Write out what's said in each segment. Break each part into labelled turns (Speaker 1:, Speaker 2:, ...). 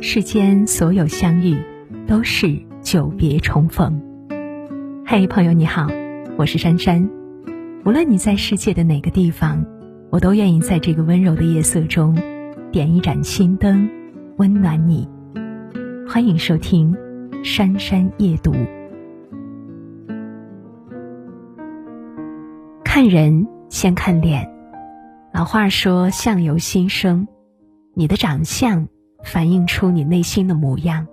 Speaker 1: 世间所有相遇，都是久别重逢。嘿，朋友你好，我是珊珊。无论你在世界的哪个地方，我都愿意在这个温柔的夜色中，点一盏心灯，温暖你。欢迎收听《珊珊夜读》。看人先看脸，老话说“相由心生”，你的长相反映出你内心的模样。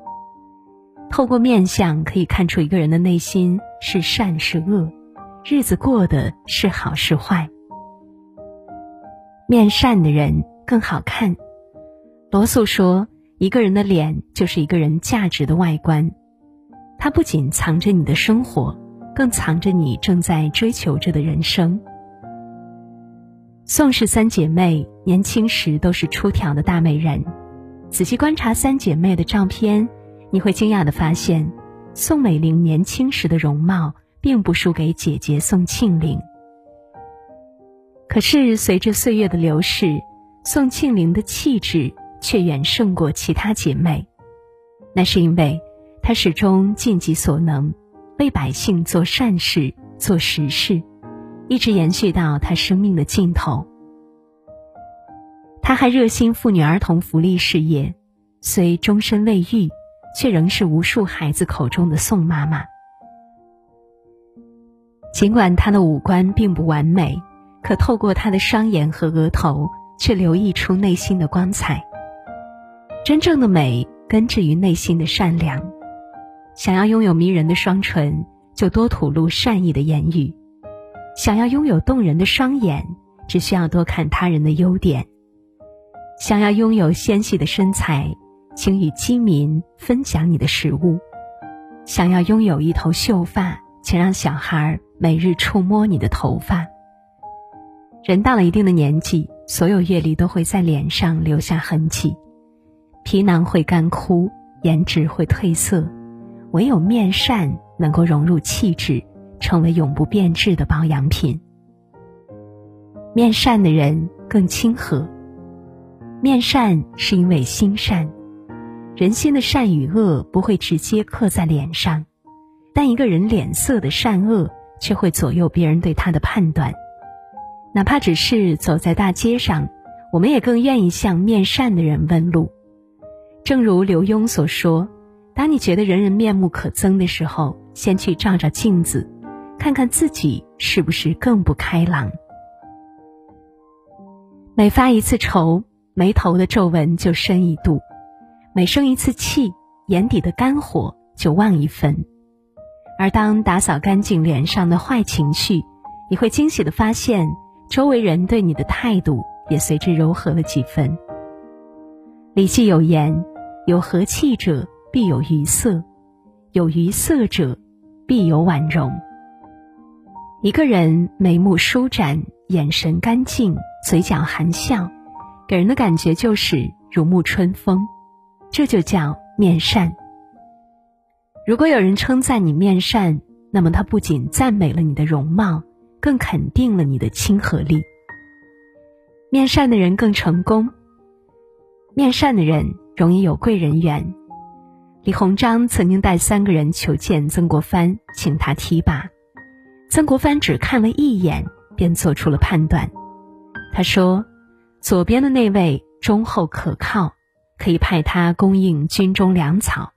Speaker 1: 透过面相可以看出一个人的内心是善是恶，日子过得是好是坏。面善的人更好看。罗素说：“一个人的脸就是一个人价值的外观，它不仅藏着你的生活。”更藏着你正在追求着的人生。宋氏三姐妹年轻时都是出挑的大美人，仔细观察三姐妹的照片，你会惊讶的发现，宋美龄年轻时的容貌并不输给姐姐宋庆龄。可是随着岁月的流逝，宋庆龄的气质却远胜过其他姐妹，那是因为她始终尽己所能。为百姓做善事、做实事，一直延续到她生命的尽头。他还热心妇女儿童福利事业，虽终身未育，却仍是无数孩子口中的宋妈妈。尽管她的五官并不完美，可透过她的双眼和额头，却流溢出内心的光彩。真正的美，根植于内心的善良。想要拥有迷人的双唇，就多吐露善意的言语；想要拥有动人的双眼，只需要多看他人的优点；想要拥有纤细的身材，请与饥民分享你的食物；想要拥有一头秀发，请让小孩每日触摸你的头发。人到了一定的年纪，所有阅历都会在脸上留下痕迹，皮囊会干枯，颜值会褪色。唯有面善能够融入气质，成为永不变质的保养品。面善的人更亲和。面善是因为心善，人心的善与恶不会直接刻在脸上，但一个人脸色的善恶却会左右别人对他的判断。哪怕只是走在大街上，我们也更愿意向面善的人问路。正如刘墉所说。当你觉得人人面目可憎的时候，先去照照镜子，看看自己是不是更不开朗。每发一次愁，眉头的皱纹就深一度；每生一次气，眼底的肝火就旺一分。而当打扫干净脸上的坏情绪，你会惊喜的发现，周围人对你的态度也随之柔和了几分。《礼记》有言：“有和气者。”必有余色，有余色者，必有婉容。一个人眉目舒展，眼神干净，嘴角含笑，给人的感觉就是如沐春风，这就叫面善。如果有人称赞你面善，那么他不仅赞美了你的容貌，更肯定了你的亲和力。面善的人更成功，面善的人容易有贵人缘。李鸿章曾经带三个人求见曾国藩，请他提拔。曾国藩只看了一眼，便做出了判断。他说：“左边的那位忠厚可靠，可以派他供应军中粮草；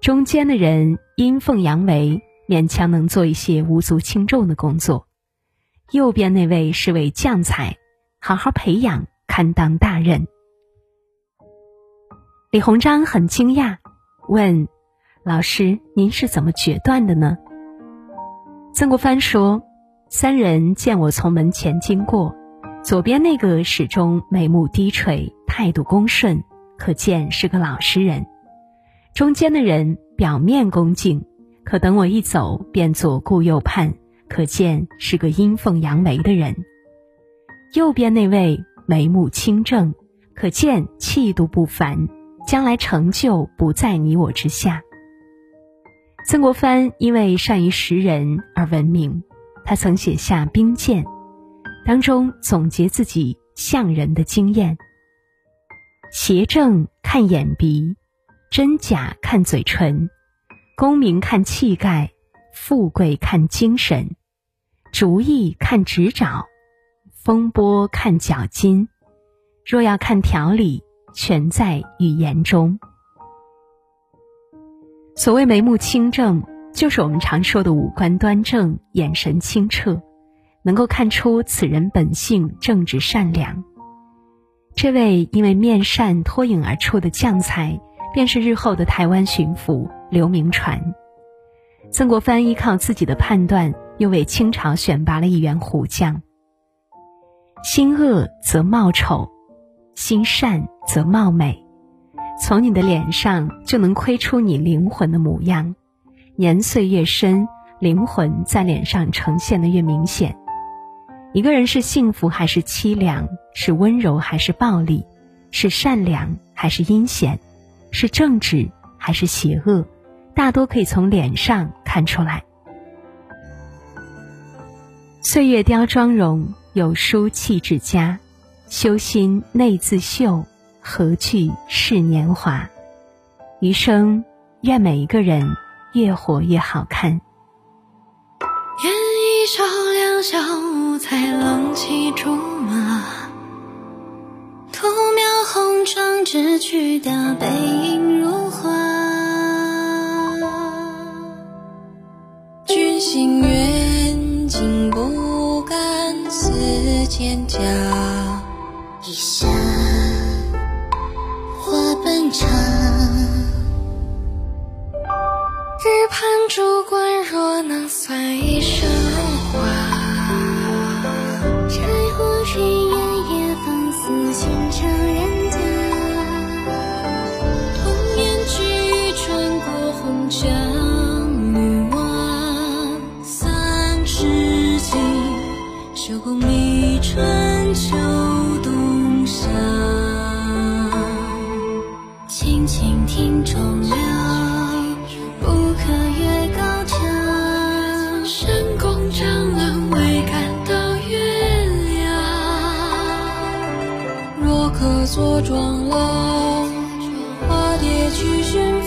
Speaker 1: 中间的人阴奉阳违，勉强能做一些无足轻重的工作；右边那位是位将才，好好培养，堪当大任。”李鸿章很惊讶。问，老师，您是怎么决断的呢？曾国藩说：“三人见我从门前经过，左边那个始终眉目低垂，态度恭顺，可见是个老实人；中间的人表面恭敬，可等我一走便左顾右盼，可见是个阴奉阳违的人；右边那位眉目清正，可见气度不凡。”将来成就不在你我之下。曾国藩因为善于识人而闻名，他曾写下《兵谏》，当中总结自己像人的经验：邪正看眼鼻，真假看嘴唇，功名看气概，富贵看精神，主意看指爪，风波看脚筋。若要看条理，全在语言中。所谓眉目清正，就是我们常说的五官端正、眼神清澈，能够看出此人本性正直善良。这位因为面善脱颖而出的将才，便是日后的台湾巡抚刘铭传。曾国藩依靠自己的判断，又为清朝选拔了一员虎将。心恶则貌丑，心善则貌美。从你的脸上就能窥出你灵魂的模样。年岁越深，灵魂在脸上呈现的越明显。一个人是幸福还是凄凉，是温柔还是暴力，是善良还是阴险，是正直还是邪恶，大多可以从脸上看出来。岁月雕妆容，有书气质佳，修心内自秀。何惧是年华？余生，愿每一个人越活越好看。
Speaker 2: 愿一朝两小还浪，骑竹马，徒描红妆之躯的背影如画。君心远近不敢思蒹葭，若可作庄楼，花蝶去寻。